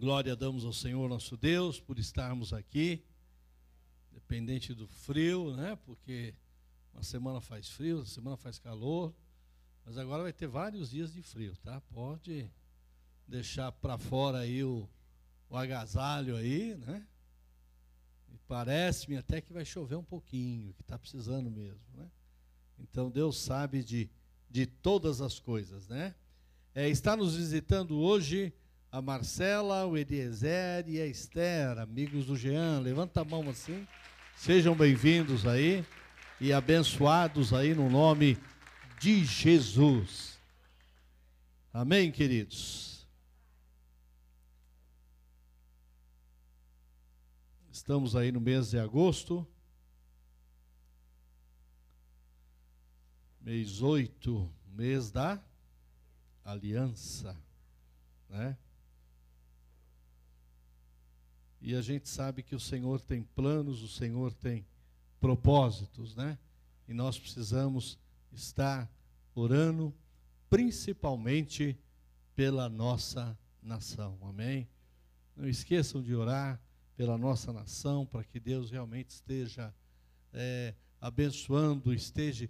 Glória damos ao Senhor nosso Deus por estarmos aqui, dependente do frio, né? Porque uma semana faz frio, outra semana faz calor, mas agora vai ter vários dias de frio, tá? Pode deixar para fora aí o, o agasalho aí, né? E parece-me até que vai chover um pouquinho, que está precisando mesmo, né? Então Deus sabe de, de todas as coisas, né? É, está nos visitando hoje a Marcela, o Eliezer e a Esther, amigos do Jean. Levanta a mão assim. Sejam bem-vindos aí e abençoados aí no nome de Jesus. Amém, queridos? Estamos aí no mês de agosto. Mês 8, mês da aliança, né? E a gente sabe que o Senhor tem planos, o Senhor tem propósitos, né? E nós precisamos estar orando, principalmente pela nossa nação. Amém? Não esqueçam de orar pela nossa nação, para que Deus realmente esteja é, abençoando, esteja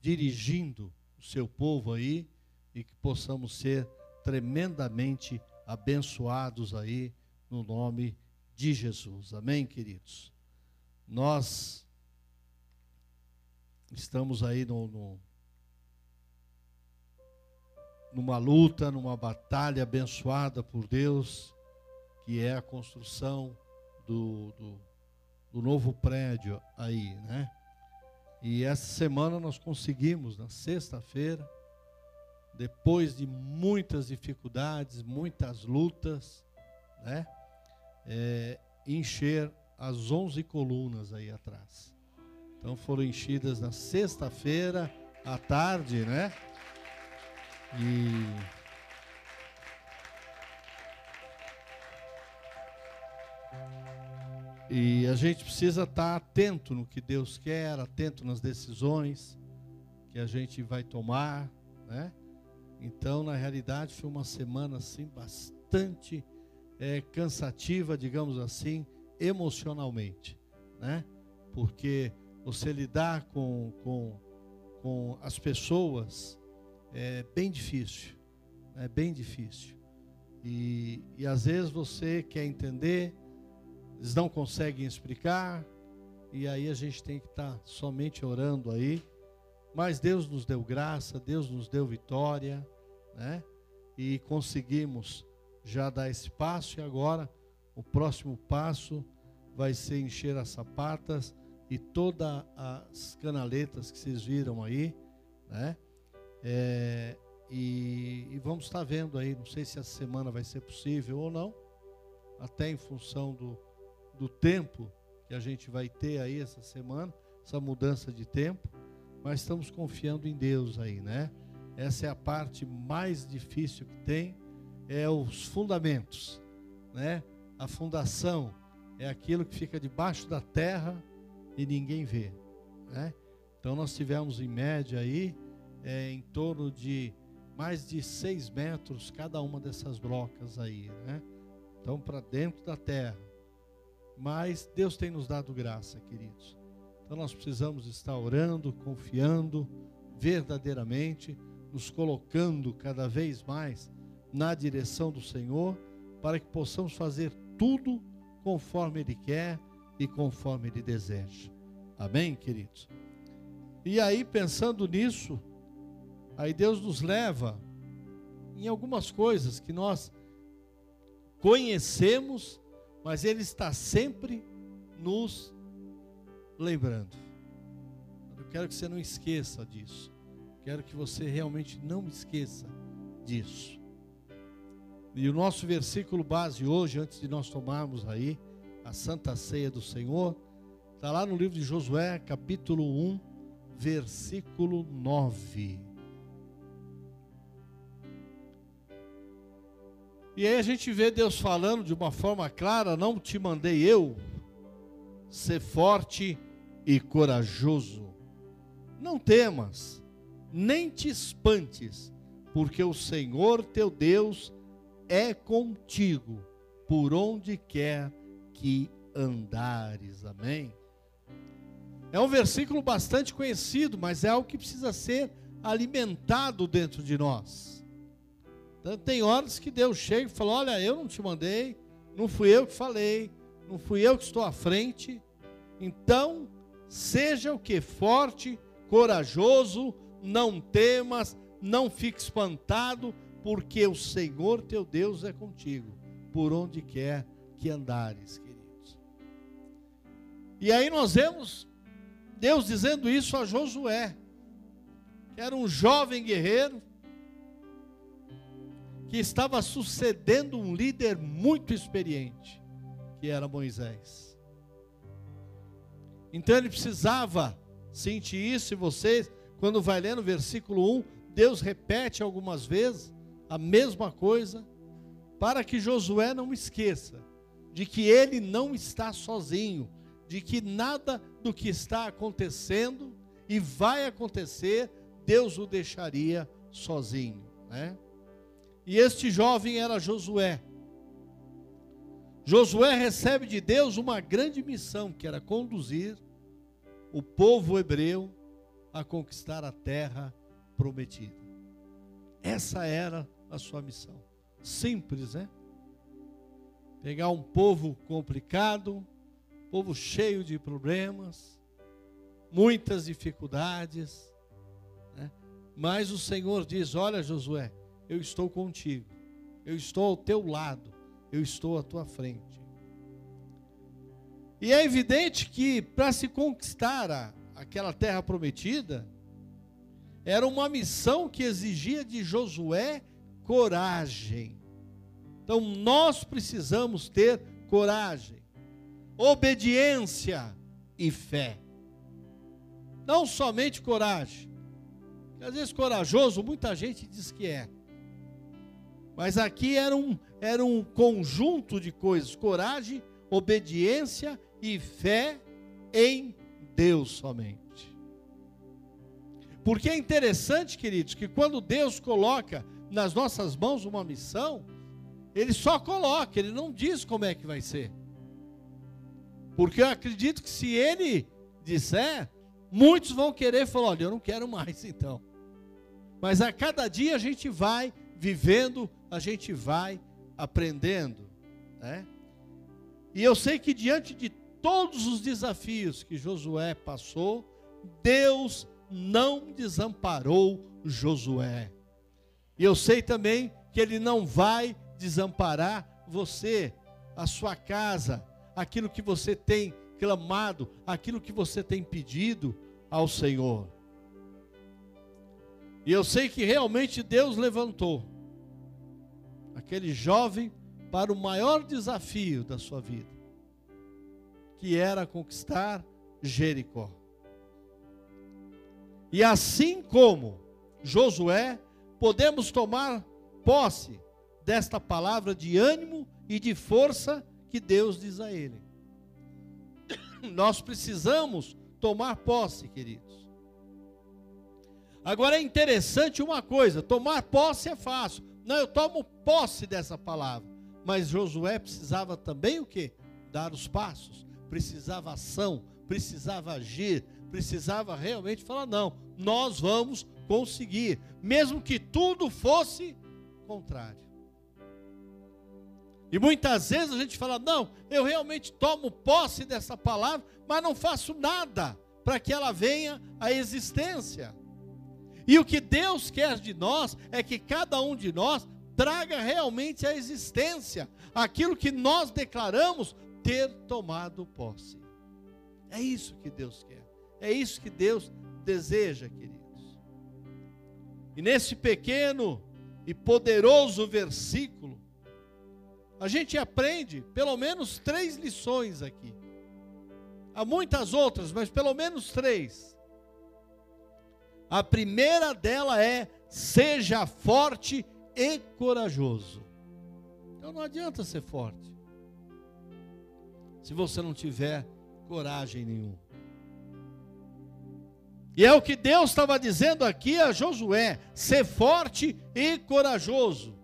dirigindo o seu povo aí e que possamos ser tremendamente abençoados aí no nome de Jesus. Amém, queridos? Nós estamos aí no, no, numa luta, numa batalha abençoada por Deus, que é a construção do, do, do novo prédio aí, né? E essa semana nós conseguimos, na sexta-feira, depois de muitas dificuldades, muitas lutas, né? É, encher as 11 colunas aí atrás. Então foram enchidas na sexta-feira à tarde, né? E E a gente precisa estar atento no que Deus quer, atento nas decisões que a gente vai tomar, né? Então, na realidade, foi uma semana assim bastante é, cansativa, digamos assim, emocionalmente, né? Porque você lidar com, com, com as pessoas é bem difícil, é bem difícil. E, e às vezes você quer entender, eles não conseguem explicar, e aí a gente tem que estar somente orando aí. Mas Deus nos deu graça, Deus nos deu vitória, né? E conseguimos já dar esse passo e agora o próximo passo vai ser encher as sapatas e todas as canaletas que vocês viram aí, né? É, e, e, vamos estar vendo aí, não sei se essa semana vai ser possível ou não, até em função do, do tempo que a gente vai ter aí essa semana, essa mudança de tempo, mas estamos confiando em Deus aí, né? Essa é a parte mais difícil que tem, é os fundamentos, né? A fundação é aquilo que fica debaixo da terra e ninguém vê, né? Então nós tivemos em média aí é, em torno de mais de seis metros cada uma dessas brocas aí, né? Então para dentro da terra. Mas Deus tem nos dado graça, queridos. Então nós precisamos estar orando, confiando verdadeiramente nos colocando cada vez mais na direção do Senhor, para que possamos fazer tudo conforme Ele quer e conforme Ele deseja. Amém, queridos? E aí, pensando nisso, aí Deus nos leva em algumas coisas que nós conhecemos, mas Ele está sempre nos lembrando. Eu quero que você não esqueça disso. Quero que você realmente não esqueça disso. E o nosso versículo base hoje, antes de nós tomarmos aí a Santa Ceia do Senhor, está lá no livro de Josué, capítulo 1, versículo 9. E aí a gente vê Deus falando de uma forma clara: não te mandei eu, ser forte e corajoso. Não temas nem te espantes, porque o Senhor teu Deus é contigo por onde quer que andares. Amém? É um versículo bastante conhecido, mas é algo que precisa ser alimentado dentro de nós. Então, tem horas que Deus chega e fala: Olha, eu não te mandei, não fui eu que falei, não fui eu que estou à frente. Então, seja o que? Forte, corajoso, não temas, não fique espantado, porque o Senhor teu Deus é contigo, por onde quer que andares, queridos. E aí nós vemos Deus dizendo isso a Josué, que era um jovem guerreiro, que estava sucedendo um líder muito experiente, que era Moisés. Então ele precisava sentir isso, e vocês, quando vai lendo o versículo 1, Deus repete algumas vezes a mesma coisa, para que Josué não esqueça de que ele não está sozinho, de que nada do que está acontecendo e vai acontecer, Deus o deixaria sozinho. Né? E este jovem era Josué. Josué recebe de Deus uma grande missão, que era conduzir o povo hebreu a conquistar a terra prometida. Essa era a sua missão. Simples, né? Pegar um povo complicado, povo cheio de problemas, muitas dificuldades, né? mas o Senhor diz: Olha, Josué, eu estou contigo, eu estou ao teu lado, eu estou à tua frente. E é evidente que para se conquistar a, aquela terra prometida, era uma missão que exigia de Josué coragem. Então nós precisamos ter coragem obediência e fé. Não somente coragem. Porque às vezes corajoso, muita gente diz que é. Mas aqui era um, era um conjunto de coisas: coragem, obediência e fé em Deus somente. Porque é interessante, queridos, que quando Deus coloca nas nossas mãos uma missão, Ele só coloca, Ele não diz como é que vai ser. Porque eu acredito que se ele disser, muitos vão querer falar: olha, eu não quero mais então. Mas a cada dia a gente vai vivendo, a gente vai aprendendo. Né? E eu sei que diante de todos os desafios que Josué passou, Deus não desamparou Josué. E eu sei também que Ele não vai desamparar você, a sua casa, aquilo que você tem clamado, aquilo que você tem pedido ao Senhor. E eu sei que realmente Deus levantou aquele jovem para o maior desafio da sua vida, que era conquistar Jericó. E assim como Josué, podemos tomar posse desta palavra de ânimo e de força que Deus diz a ele. Nós precisamos tomar posse, queridos. Agora é interessante uma coisa: tomar posse é fácil. Não, eu tomo posse dessa palavra. Mas Josué precisava também o que? Dar os passos, precisava ação, precisava agir, precisava realmente falar: não, nós vamos conseguir, mesmo que tudo fosse contrário. E muitas vezes a gente fala: não, eu realmente tomo posse dessa palavra, mas não faço nada para que ela venha à existência. E o que Deus quer de nós é que cada um de nós traga realmente à existência aquilo que nós declaramos ter tomado posse. É isso que Deus quer, é isso que Deus deseja, queridos. E nesse pequeno e poderoso versículo, a gente aprende pelo menos três lições aqui. Há muitas outras, mas pelo menos três. A primeira dela é: seja forte e corajoso. Então não adianta ser forte, se você não tiver coragem nenhuma. E é o que Deus estava dizendo aqui a Josué: ser forte e corajoso.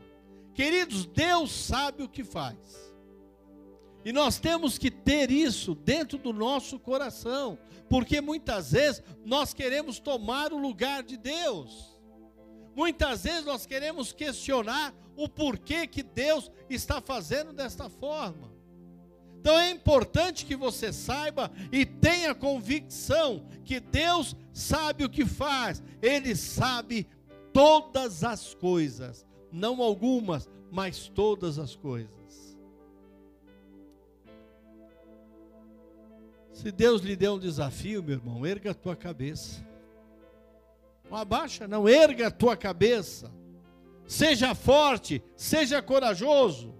Queridos, Deus sabe o que faz. E nós temos que ter isso dentro do nosso coração, porque muitas vezes nós queremos tomar o lugar de Deus. Muitas vezes nós queremos questionar o porquê que Deus está fazendo desta forma. Então é importante que você saiba e tenha convicção que Deus sabe o que faz, Ele sabe todas as coisas, não algumas, mas todas as coisas. Se Deus lhe deu um desafio, meu irmão, erga a tua cabeça. Não abaixa, não, erga a tua cabeça. Seja forte, seja corajoso.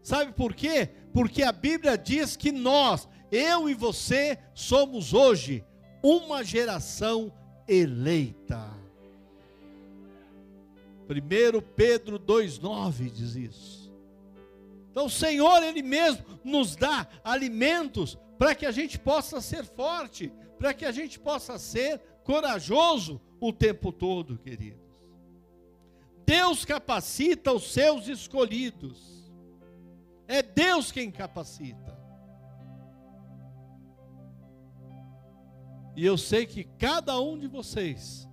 Sabe por quê? Porque a Bíblia diz que nós, eu e você, somos hoje uma geração eleita. 1 Pedro 2,9 diz isso. Então o Senhor, Ele mesmo, nos dá alimentos para que a gente possa ser forte, para que a gente possa ser corajoso o tempo todo, queridos. Deus capacita os seus escolhidos. É Deus quem capacita. E eu sei que cada um de vocês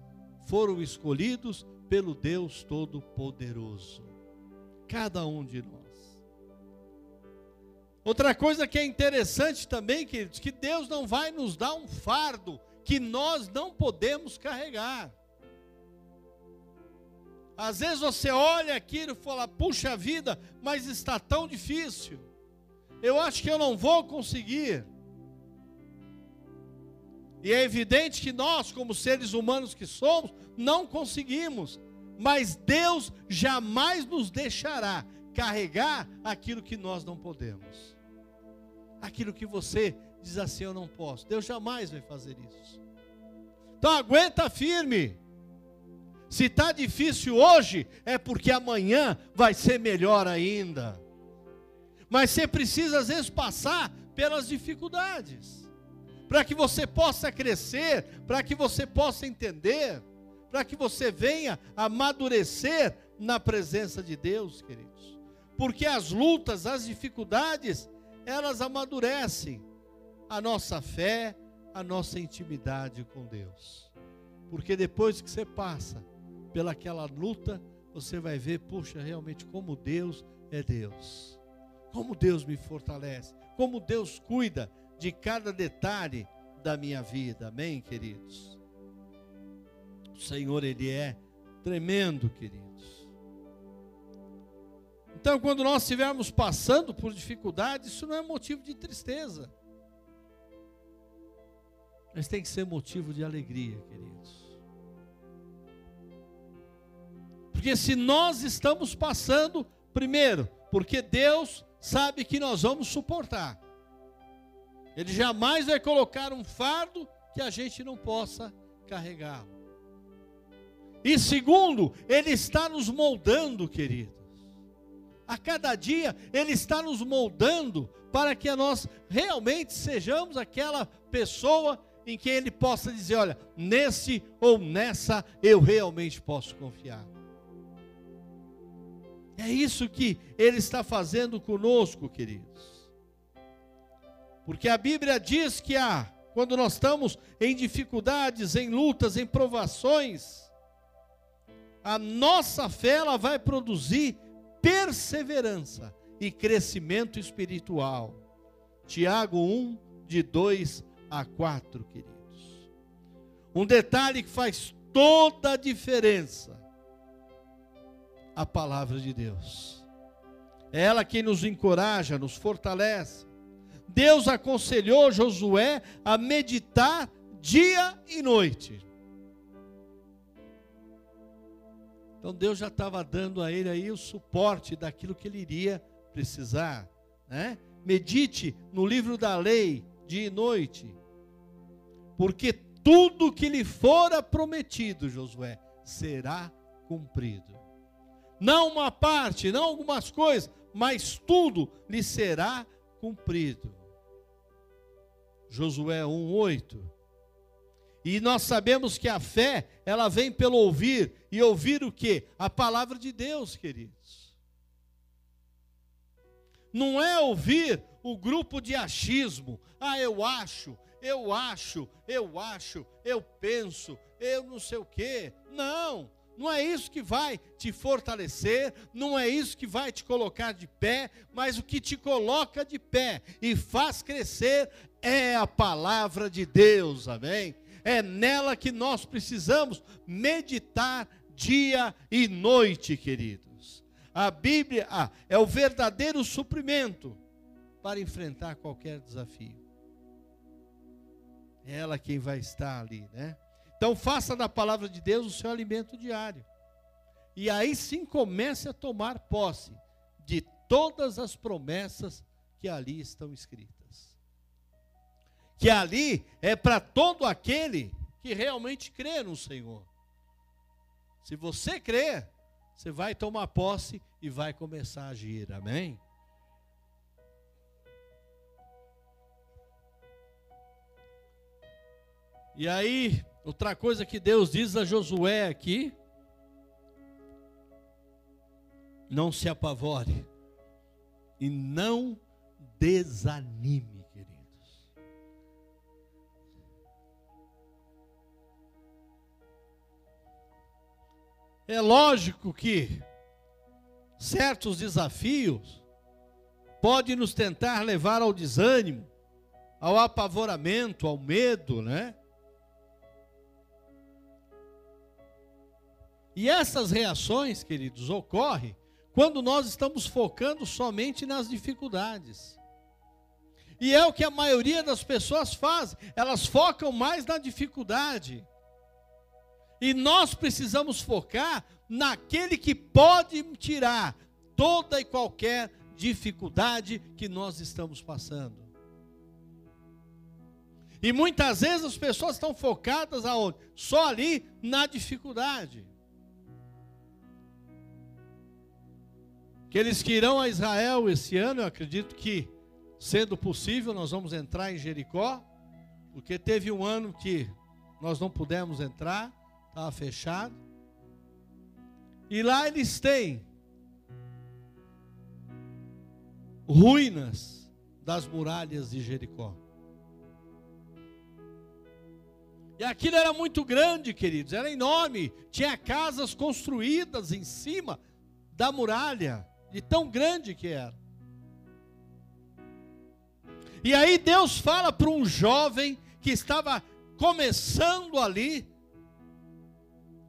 foram escolhidos pelo Deus Todo-Poderoso. Cada um de nós. Outra coisa que é interessante também, queridos, que Deus não vai nos dar um fardo que nós não podemos carregar. Às vezes você olha aquilo e fala, puxa vida, mas está tão difícil. Eu acho que eu não vou conseguir. E é evidente que nós, como seres humanos que somos, não conseguimos. Mas Deus jamais nos deixará carregar aquilo que nós não podemos aquilo que você diz assim: eu não posso. Deus jamais vai fazer isso. Então aguenta firme. Se está difícil hoje, é porque amanhã vai ser melhor ainda. Mas você precisa, às vezes, passar pelas dificuldades, para que você possa crescer, para que você possa entender, para que você venha amadurecer na presença de Deus, queridos. Porque as lutas, as dificuldades, elas amadurecem a nossa fé, a nossa intimidade com Deus. Porque depois que você passa pelaquela luta, você vai ver, puxa, realmente como Deus é Deus. Como Deus me fortalece, como Deus cuida de cada detalhe da minha vida. Amém, queridos. O Senhor ele é tremendo, querido. Então, quando nós estivermos passando por dificuldades, isso não é motivo de tristeza. Mas tem que ser motivo de alegria, queridos. Porque se nós estamos passando, primeiro, porque Deus sabe que nós vamos suportar. Ele jamais vai colocar um fardo que a gente não possa carregar. E segundo, Ele está nos moldando, querido a cada dia Ele está nos moldando para que nós realmente sejamos aquela pessoa em que Ele possa dizer: olha, nesse ou nessa eu realmente posso confiar. É isso que Ele está fazendo conosco, queridos. Porque a Bíblia diz que há, quando nós estamos em dificuldades, em lutas, em provações, a nossa fé ela vai produzir perseverança e crescimento espiritual. Tiago 1, de 2 a 4, queridos. Um detalhe que faz toda a diferença: a palavra de Deus. É ela quem nos encoraja, nos fortalece. Deus aconselhou Josué a meditar dia e noite. Então Deus já estava dando a ele aí o suporte daquilo que ele iria precisar, né? Medite no livro da lei dia e noite, porque tudo que lhe fora prometido, Josué, será cumprido. Não uma parte, não algumas coisas, mas tudo lhe será cumprido. Josué 1:8 e nós sabemos que a fé, ela vem pelo ouvir, e ouvir o que? A palavra de Deus, queridos. não é ouvir o grupo de achismo. Ah, eu acho, eu acho, eu acho, eu penso, eu não sei o quê. Não, não é isso que vai te fortalecer, não é isso que vai te colocar de pé, mas o que te coloca de pé e faz crescer é a palavra de Deus, amém? É nela que nós precisamos meditar dia e noite, queridos. A Bíblia ah, é o verdadeiro suprimento para enfrentar qualquer desafio. É ela quem vai estar ali, né? Então faça da palavra de Deus o seu alimento diário. E aí sim comece a tomar posse de todas as promessas que ali estão escritas. Que ali é para todo aquele que realmente crê no Senhor. Se você crer, você vai tomar posse e vai começar a agir. Amém? E aí, Outra coisa que Deus diz a Josué aqui: não se apavore e não desanime, queridos. É lógico que certos desafios podem nos tentar levar ao desânimo, ao apavoramento, ao medo, né? E essas reações, queridos, ocorrem quando nós estamos focando somente nas dificuldades. E é o que a maioria das pessoas faz, elas focam mais na dificuldade. E nós precisamos focar naquele que pode tirar toda e qualquer dificuldade que nós estamos passando. E muitas vezes as pessoas estão focadas aonde? Só ali na dificuldade. Aqueles que irão a Israel esse ano, eu acredito que, sendo possível, nós vamos entrar em Jericó, porque teve um ano que nós não pudemos entrar, estava fechado. E lá eles têm ruínas das muralhas de Jericó. E aquilo era muito grande, queridos, era enorme. Tinha casas construídas em cima da muralha de tão grande que era. E aí Deus fala para um jovem que estava começando ali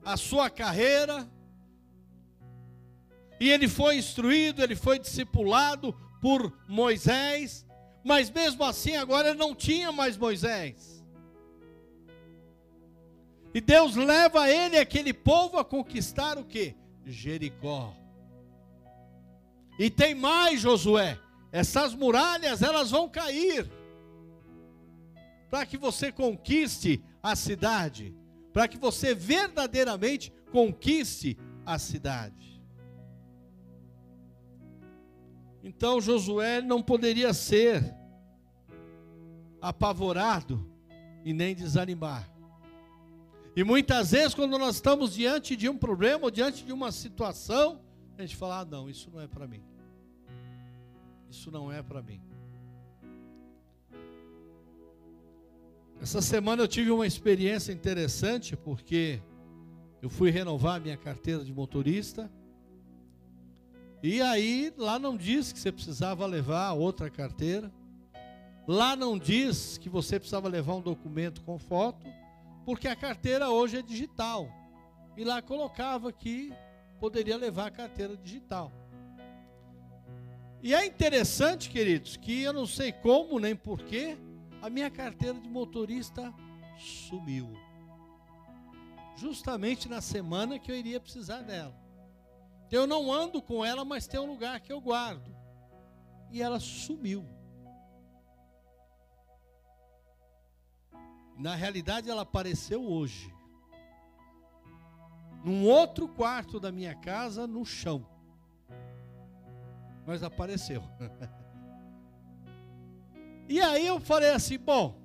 a sua carreira, e ele foi instruído, ele foi discipulado por Moisés, mas mesmo assim agora ele não tinha mais Moisés. E Deus leva ele, aquele povo, a conquistar o que? Jericó. E tem mais, Josué. Essas muralhas, elas vão cair. Para que você conquiste a cidade. Para que você verdadeiramente conquiste a cidade. Então Josué não poderia ser apavorado e nem desanimar. E muitas vezes, quando nós estamos diante de um problema ou diante de uma situação, a gente fala: ah, não, isso não é para mim. Isso não é para mim. Essa semana eu tive uma experiência interessante porque eu fui renovar minha carteira de motorista. E aí, lá não diz que você precisava levar outra carteira. Lá não diz que você precisava levar um documento com foto, porque a carteira hoje é digital. E lá colocava que poderia levar a carteira digital. E é interessante, queridos, que eu não sei como nem porquê, a minha carteira de motorista sumiu. Justamente na semana que eu iria precisar dela. Eu não ando com ela, mas tem um lugar que eu guardo. E ela sumiu. Na realidade, ela apareceu hoje. Num outro quarto da minha casa, no chão mas apareceu. e aí eu falei assim: bom,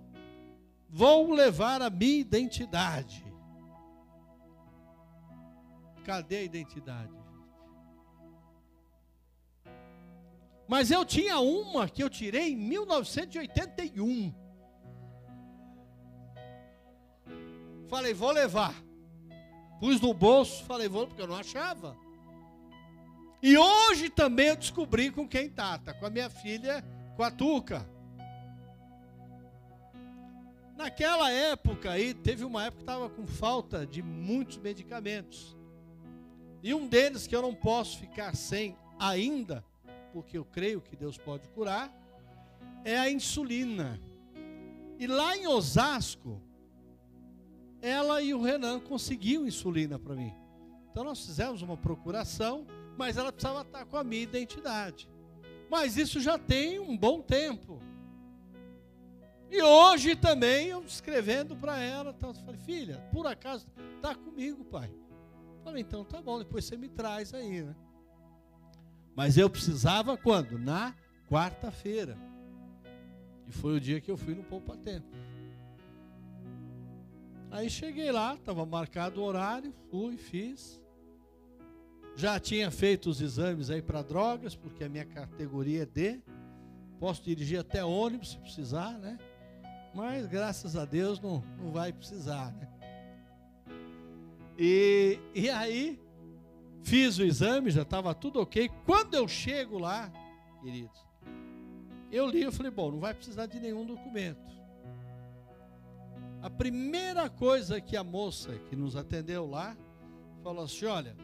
vou levar a minha identidade. Cadê a identidade? Mas eu tinha uma que eu tirei em 1981. Falei, vou levar. Pus no bolso, falei, vou, porque eu não achava. E hoje também eu descobri com quem tá com a minha filha, com a Tuca. Naquela época aí, teve uma época que estava com falta de muitos medicamentos. E um deles que eu não posso ficar sem ainda, porque eu creio que Deus pode curar, é a insulina. E lá em Osasco, ela e o Renan conseguiu insulina para mim. Então nós fizemos uma procuração, mas ela precisava estar com a minha identidade. Mas isso já tem um bom tempo. E hoje também eu escrevendo para ela, então, eu falei, filha, por acaso está comigo, pai? Falei, então tá bom, depois você me traz aí, né? Mas eu precisava quando? Na quarta-feira. E foi o dia que eu fui no Poupa Tempo. Aí cheguei lá, estava marcado o horário, fui, fiz. Já tinha feito os exames aí para drogas, porque a minha categoria é D. Posso dirigir até ônibus se precisar, né? Mas graças a Deus não, não vai precisar, né? E, e aí, fiz o exame, já estava tudo ok. Quando eu chego lá, queridos, eu li, eu falei, bom, não vai precisar de nenhum documento. Primeira coisa que a moça que nos atendeu lá falou assim: olha,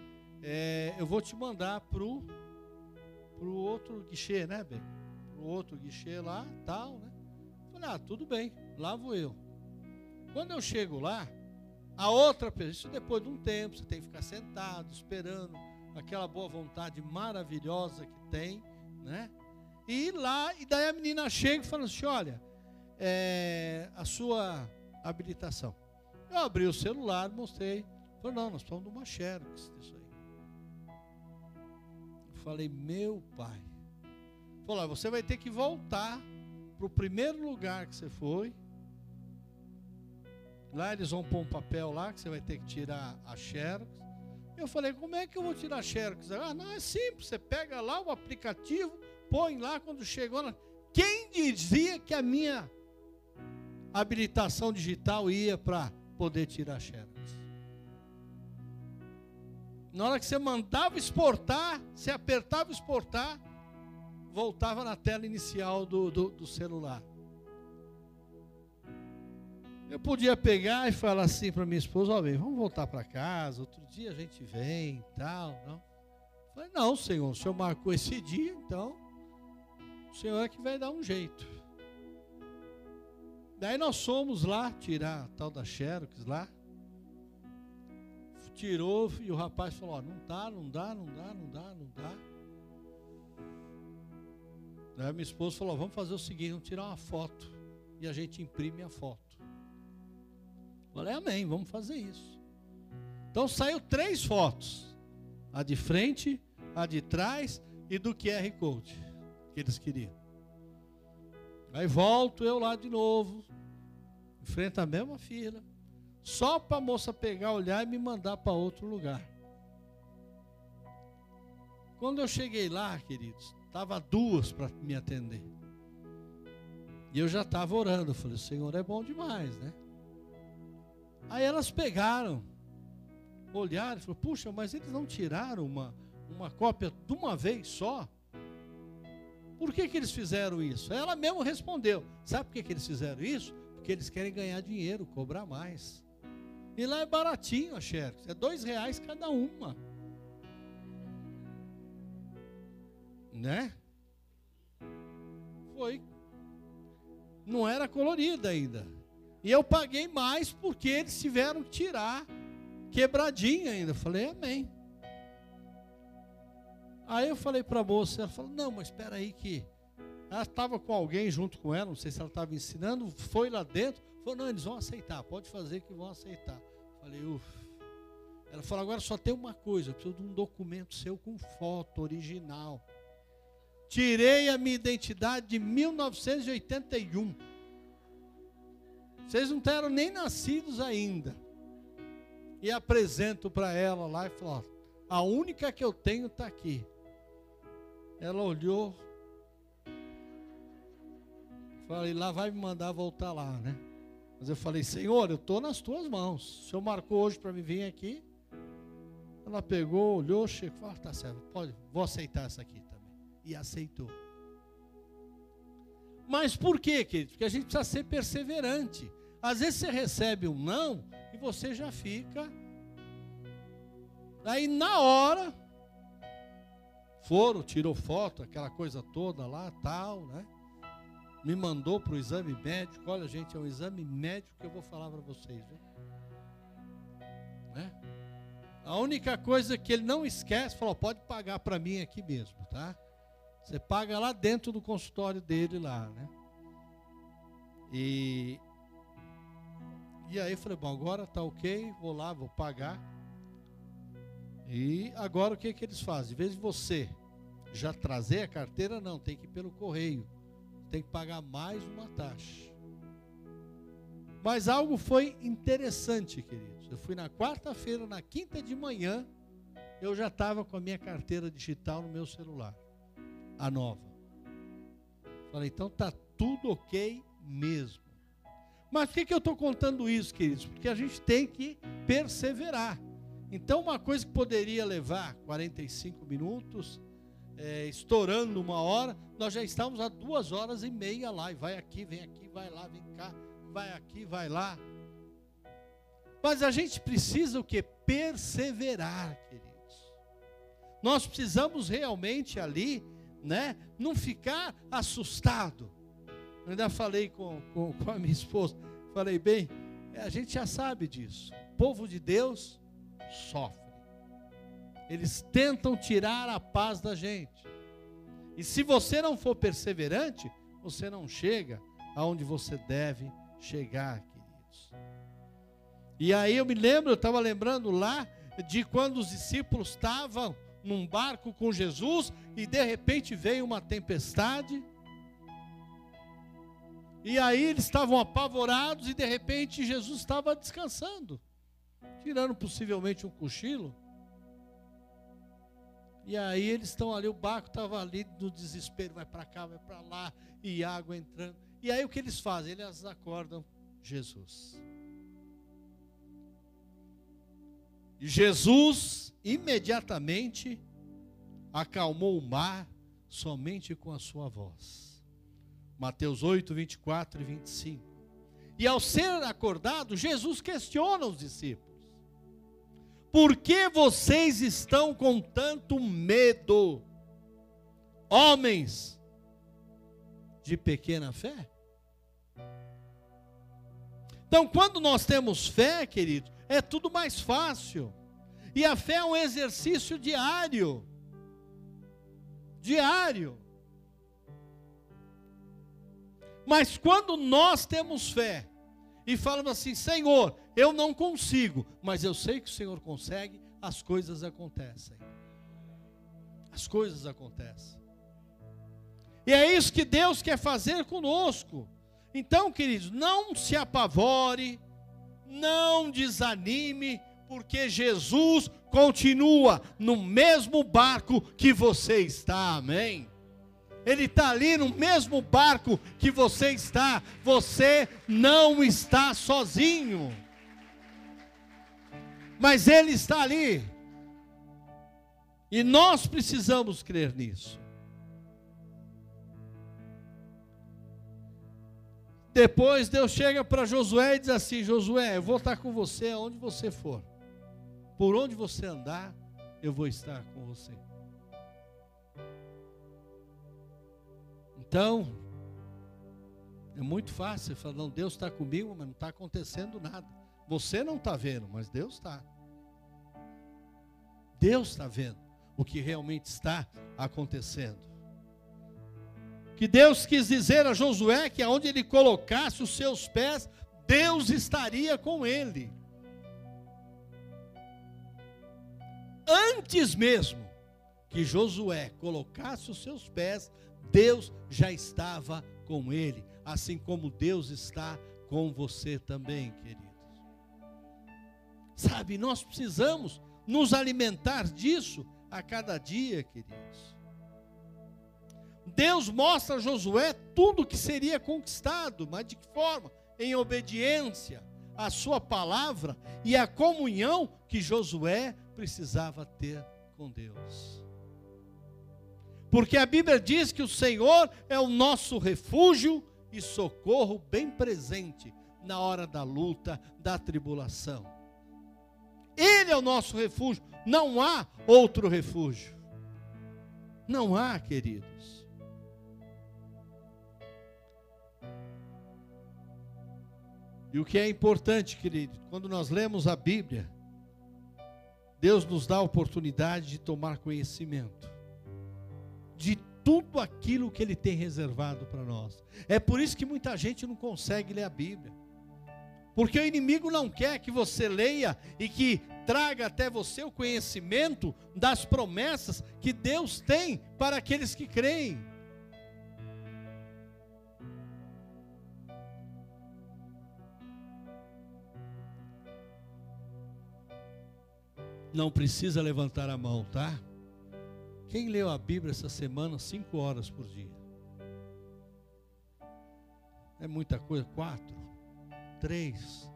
é, eu vou te mandar pro pro outro guichê, né, bem? Pro outro guichê lá, tal, né? Falei, ah, tudo bem, lá vou eu. Quando eu chego lá, a outra pessoa, isso depois de um tempo, você tem que ficar sentado, esperando, aquela boa vontade maravilhosa que tem, né? E lá, e daí a menina chega e fala assim: olha, é, a sua habilitação. Eu abri o celular, mostrei. Falei, não, nós estamos numa Xerox disso aí. Eu falei, meu pai. Falou, você vai ter que voltar para o primeiro lugar que você foi. Lá eles vão pôr um papel lá que você vai ter que tirar a Xerox. Eu falei, como é que eu vou tirar a Xerox? Ah, não, é simples, você pega lá o aplicativo, põe lá quando chegou. Na... Quem dizia que a minha habilitação digital ia para poder tirar xerox. Na hora que você mandava exportar, você apertava exportar, voltava na tela inicial do, do, do celular. Eu podia pegar e falar assim para minha esposa, ó, vamos voltar para casa, outro dia a gente vem tal, não. Falei, não, senhor, o senhor marcou esse dia, então o senhor é que vai dar um jeito. Daí nós fomos lá tirar a tal da Xerox lá. Tirou e o rapaz falou: ó, não dá, não dá, não dá, não dá, não dá. Daí minha esposa falou: vamos fazer o seguinte, vamos tirar uma foto. E a gente imprime a foto. Falei, amém, vamos fazer isso. Então saiu três fotos: a de frente, a de trás e do QR Code que eles queriam. Aí volto eu lá de novo, enfrenta a mesma fila, só para a moça pegar, olhar e me mandar para outro lugar. Quando eu cheguei lá, queridos, estava duas para me atender. E eu já estava orando. Eu falei, o Senhor é bom demais, né? Aí elas pegaram, olharam e falaram, puxa, mas eles não tiraram uma, uma cópia de uma vez só? Por que, que eles fizeram isso? Ela mesmo respondeu. Sabe por que, que eles fizeram isso? Porque eles querem ganhar dinheiro, cobrar mais. E lá é baratinho a é dois reais cada uma. Né? Foi. Não era colorida ainda. E eu paguei mais porque eles tiveram que tirar quebradinha ainda. Falei, amém. Aí eu falei para a moça, ela falou, não, mas espera aí que ela estava com alguém junto com ela, não sei se ela estava ensinando, foi lá dentro, falou, não, eles vão aceitar, pode fazer que vão aceitar. Falei, uff. Ela falou, agora só tem uma coisa, eu preciso de um documento seu com foto original. Tirei a minha identidade de 1981. Vocês não eram nem nascidos ainda. E apresento para ela lá e falo, a única que eu tenho está aqui. Ela olhou, Falei, lá vai me mandar voltar lá, né? Mas eu falei, Senhor, eu estou nas tuas mãos. O Senhor marcou hoje para me vir aqui. Ela pegou, olhou, chegou, falou, ah, tá certo, pode, vou aceitar essa aqui também. E aceitou. Mas por quê, querido? Porque a gente precisa ser perseverante. Às vezes você recebe um não e você já fica. Aí na hora, foram, tirou foto, aquela coisa toda lá, tal, né? Me mandou para o exame médico. Olha, gente, é um exame médico que eu vou falar para vocês, viu? Né? A única coisa que ele não esquece, falou, pode pagar para mim aqui mesmo, tá? Você paga lá dentro do consultório dele lá, né? E e aí eu falei, bom, agora tá OK, vou lá, vou pagar. E agora o que que eles fazem? Em vez de você já trazer a carteira, não, tem que ir pelo correio. Tem que pagar mais uma taxa. Mas algo foi interessante, queridos. Eu fui na quarta-feira, na quinta de manhã, eu já estava com a minha carteira digital no meu celular, a nova. Falei, então tá tudo ok mesmo. Mas por que, que eu estou contando isso, queridos? Porque a gente tem que perseverar. Então, uma coisa que poderia levar 45 minutos, é, estourando uma hora, nós já estamos há duas horas e meia lá. E vai aqui, vem aqui, vai lá, vem cá, vai aqui, vai lá. Mas a gente precisa o que? Perseverar, queridos. Nós precisamos realmente ali, né? Não ficar assustado. Eu ainda falei com, com, com a minha esposa. Falei, bem, a gente já sabe disso. Povo de Deus sofre. Eles tentam tirar a paz da gente. E se você não for perseverante, você não chega aonde você deve chegar, queridos. E aí eu me lembro, eu estava lembrando lá de quando os discípulos estavam num barco com Jesus e de repente veio uma tempestade. E aí eles estavam apavorados e de repente Jesus estava descansando, tirando possivelmente um cochilo. E aí eles estão ali, o barco estava ali no desespero, vai para cá, vai para lá, e água entrando. E aí o que eles fazem? Eles acordam Jesus. E Jesus imediatamente acalmou o mar somente com a sua voz. Mateus 8, 24 e 25. E ao ser acordado, Jesus questiona os discípulos. Por que vocês estão com tanto medo? Homens de pequena fé? Então, quando nós temos fé, querido, é tudo mais fácil. E a fé é um exercício diário. Diário. Mas quando nós temos fé, e falamos assim: Senhor, eu não consigo, mas eu sei que o Senhor consegue, as coisas acontecem. As coisas acontecem. E é isso que Deus quer fazer conosco. Então, queridos, não se apavore, não desanime, porque Jesus continua no mesmo barco que você está, amém? Ele está ali no mesmo barco que você está. Você não está sozinho. Mas Ele está ali. E nós precisamos crer nisso. Depois Deus chega para Josué e diz assim: Josué, eu vou estar com você aonde você for. Por onde você andar, eu vou estar com você. Então, é muito fácil falar, não, Deus está comigo, mas não está acontecendo nada. Você não está vendo, mas Deus está. Deus está vendo o que realmente está acontecendo. Que Deus quis dizer a Josué que aonde ele colocasse os seus pés, Deus estaria com ele. Antes mesmo que Josué colocasse os seus pés, Deus já estava com ele, assim como Deus está com você também, queridos. Sabe, nós precisamos nos alimentar disso a cada dia, queridos. Deus mostra a Josué tudo que seria conquistado, mas de que forma? Em obediência à sua palavra e à comunhão que Josué precisava ter com Deus. Porque a Bíblia diz que o Senhor é o nosso refúgio e socorro bem presente na hora da luta, da tribulação. Ele é o nosso refúgio, não há outro refúgio. Não há, queridos. E o que é importante, querido, quando nós lemos a Bíblia, Deus nos dá a oportunidade de tomar conhecimento de tudo aquilo que Ele tem reservado para nós. É por isso que muita gente não consegue ler a Bíblia. Porque o inimigo não quer que você leia e que traga até você o conhecimento das promessas que Deus tem para aqueles que creem. Não precisa levantar a mão, tá? Quem leu a Bíblia essa semana cinco horas por dia? É muita coisa? Quatro? Três,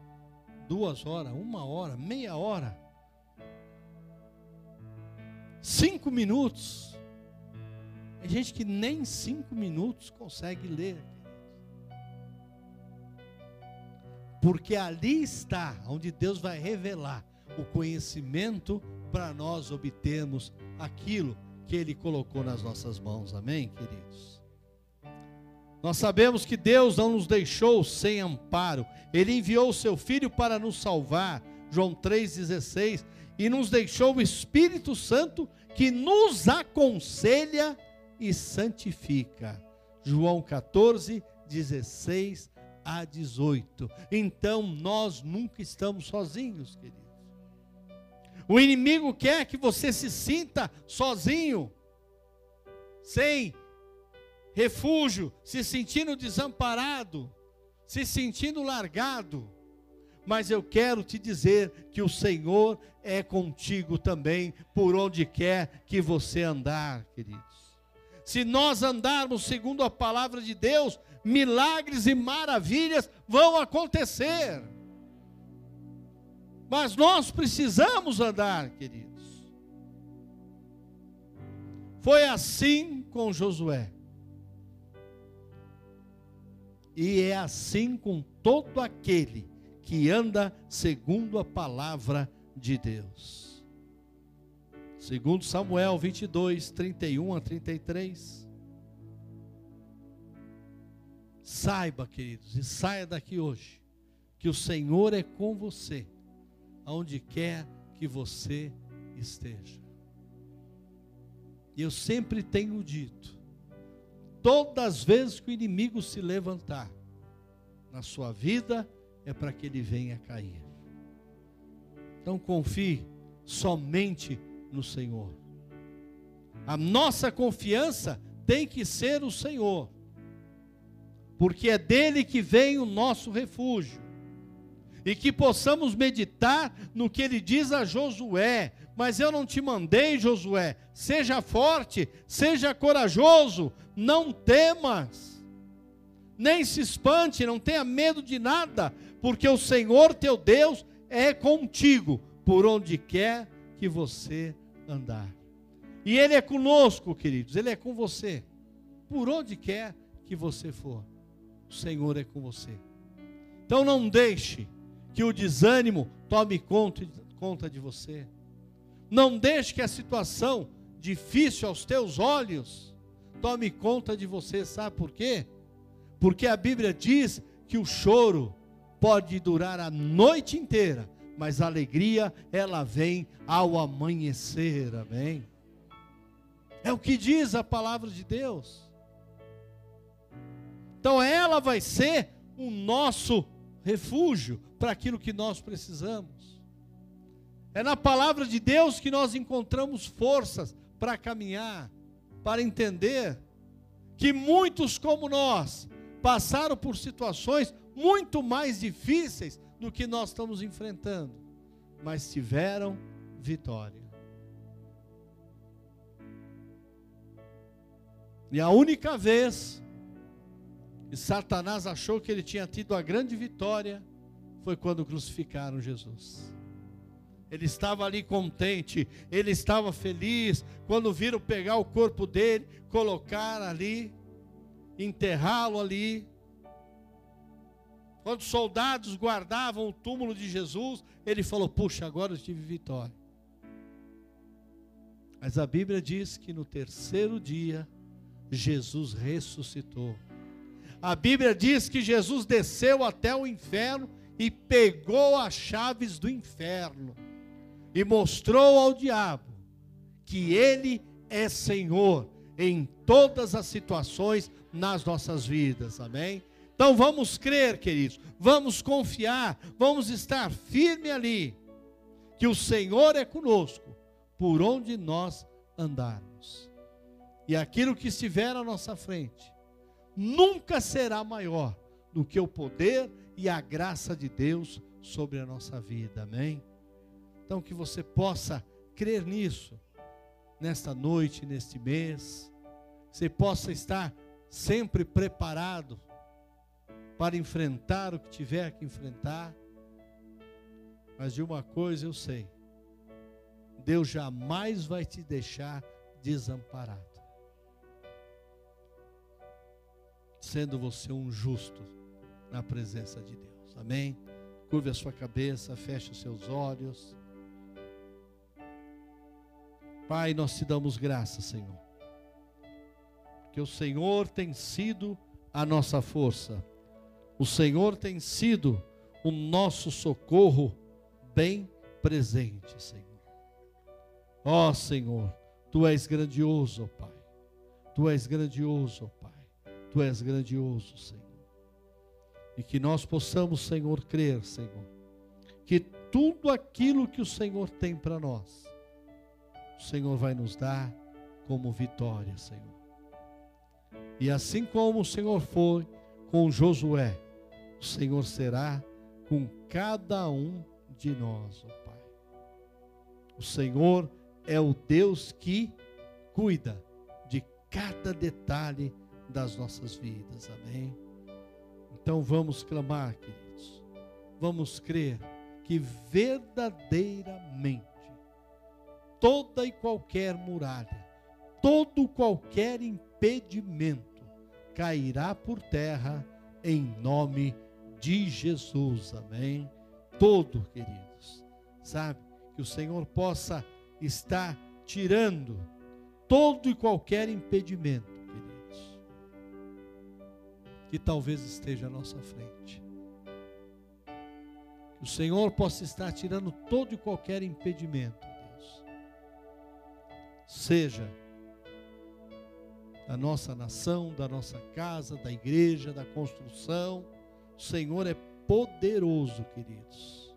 duas horas, uma hora, meia hora, cinco minutos. Tem gente que nem cinco minutos consegue ler. Porque ali está onde Deus vai revelar o conhecimento para nós obtermos aquilo que Ele colocou nas nossas mãos. Amém, queridos? Nós sabemos que Deus não nos deixou sem amparo. Ele enviou o seu filho para nos salvar. João 3:16 e nos deixou o Espírito Santo que nos aconselha e santifica. João 14, 16 a 18. Então nós nunca estamos sozinhos, queridos. O inimigo quer que você se sinta sozinho, sem refúgio, se sentindo desamparado, se sentindo largado. Mas eu quero te dizer que o Senhor é contigo também, por onde quer que você andar, queridos. Se nós andarmos segundo a palavra de Deus, milagres e maravilhas vão acontecer. Mas nós precisamos andar, queridos. Foi assim com Josué. E é assim com todo aquele que anda segundo a palavra de Deus. Segundo Samuel 22, 31 a 33. Saiba, queridos, e saia daqui hoje, que o Senhor é com você, aonde quer que você esteja. E eu sempre tenho dito, todas as vezes que o inimigo se levantar na sua vida, é para que ele venha cair. Então confie somente no Senhor. A nossa confiança tem que ser o Senhor, porque é dele que vem o nosso refúgio. E que possamos meditar no que ele diz a Josué, mas eu não te mandei, Josué. Seja forte, seja corajoso, não temas, nem se espante, não tenha medo de nada, porque o Senhor teu Deus é contigo, por onde quer que você andar. E Ele é conosco, queridos, Ele é com você, por onde quer que você for, o Senhor é com você. Então não deixe que o desânimo tome conta, de você. Não deixe que a situação difícil aos teus olhos tome conta de você, sabe por quê? Porque a Bíblia diz que o choro pode durar a noite inteira, mas a alegria ela vem ao amanhecer, amém? É o que diz a palavra de Deus. Então ela vai ser o nosso refúgio para aquilo que nós precisamos. É na palavra de Deus que nós encontramos forças para caminhar, para entender que muitos como nós passaram por situações muito mais difíceis do que nós estamos enfrentando, mas tiveram vitória. E a única vez que Satanás achou que ele tinha tido a grande vitória foi quando crucificaram Jesus. Ele estava ali contente, ele estava feliz quando viram pegar o corpo dele, colocar ali, enterrá-lo ali. Quando os soldados guardavam o túmulo de Jesus, ele falou: Puxa, agora eu tive vitória. Mas a Bíblia diz que no terceiro dia, Jesus ressuscitou. A Bíblia diz que Jesus desceu até o inferno e pegou as chaves do inferno e mostrou ao diabo que ele é Senhor em todas as situações nas nossas vidas. Amém? Então vamos crer, queridos, vamos confiar, vamos estar firme ali, que o Senhor é conosco, por onde nós andarmos. E aquilo que estiver à nossa frente, nunca será maior do que o poder e a graça de Deus sobre a nossa vida. Amém? Então que você possa crer nisso, nesta noite, neste mês, você possa estar sempre preparado para enfrentar o que tiver que enfrentar. Mas de uma coisa eu sei: Deus jamais vai te deixar desamparado. Sendo você um justo na presença de Deus. Amém? Curve a sua cabeça, feche os seus olhos. Pai, nós te damos graça, Senhor. Porque o Senhor tem sido a nossa força o Senhor tem sido o nosso socorro bem presente, Senhor. Ó oh, Senhor, tu és grandioso, Pai. Tu és grandioso, Pai. Tu és grandioso, Senhor. E que nós possamos, Senhor, crer, Senhor, que tudo aquilo que o Senhor tem para nós, Senhor vai nos dar como vitória, Senhor. E assim como o Senhor foi com Josué, o Senhor será com cada um de nós, ó Pai. O Senhor é o Deus que cuida de cada detalhe das nossas vidas, amém? Então vamos clamar, queridos, vamos crer que verdadeiramente toda e qualquer muralha, todo qualquer impedimento cairá por terra em nome de Jesus, amém? Todo, queridos, sabe? Que o Senhor possa estar tirando todo e qualquer impedimento, queridos, que talvez esteja à nossa frente. Que o Senhor possa estar tirando todo e qualquer impedimento. Seja da nossa nação, da nossa casa, da igreja, da construção, o Senhor é poderoso, queridos.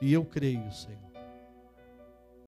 E eu creio, Senhor,